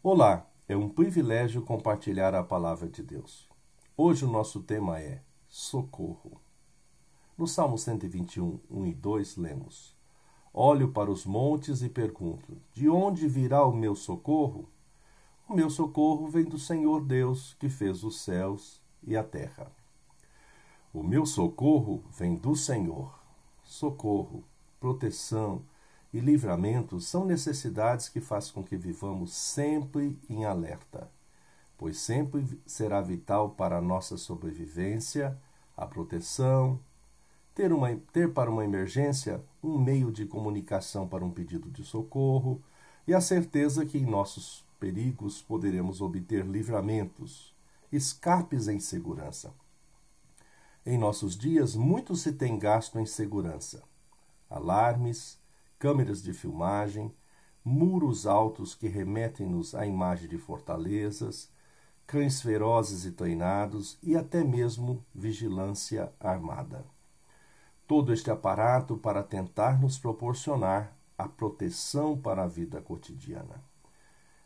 Olá, é um privilégio compartilhar a palavra de Deus. Hoje o nosso tema é socorro. No Salmo 121, 1 e 2, lemos: Olho para os montes e pergunto: De onde virá o meu socorro? O meu socorro vem do Senhor Deus, que fez os céus e a terra. O meu socorro vem do Senhor. Socorro, proteção, e livramento são necessidades que fazem com que vivamos sempre em alerta, pois sempre será vital para a nossa sobrevivência, a proteção, ter, uma, ter para uma emergência um meio de comunicação para um pedido de socorro e a certeza que em nossos perigos poderemos obter livramentos, escapes em segurança. Em nossos dias, muito se tem gasto em segurança. Alarmes, câmeras de filmagem, muros altos que remetem-nos à imagem de fortalezas, cães ferozes e treinados e até mesmo vigilância armada. Todo este aparato para tentar nos proporcionar a proteção para a vida cotidiana.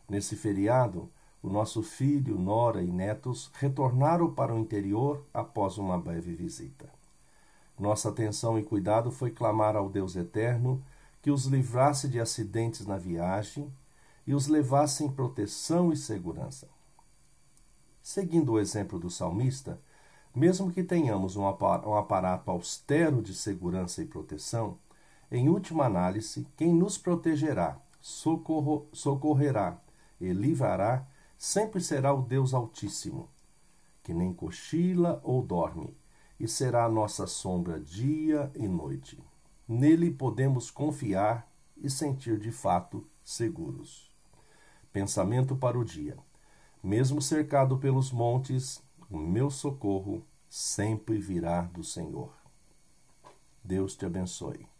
Nesse feriado, o nosso filho, nora e netos retornaram para o interior após uma breve visita. Nossa atenção e cuidado foi clamar ao Deus eterno que os livrasse de acidentes na viagem e os levasse em proteção e segurança. Seguindo o exemplo do salmista, mesmo que tenhamos um aparato austero de segurança e proteção, em última análise, quem nos protegerá, socorro, socorrerá e livrará sempre será o Deus Altíssimo, que nem cochila ou dorme, e será a nossa sombra dia e noite. Nele podemos confiar e sentir de fato seguros. Pensamento para o dia. Mesmo cercado pelos montes, o meu socorro sempre virá do Senhor. Deus te abençoe.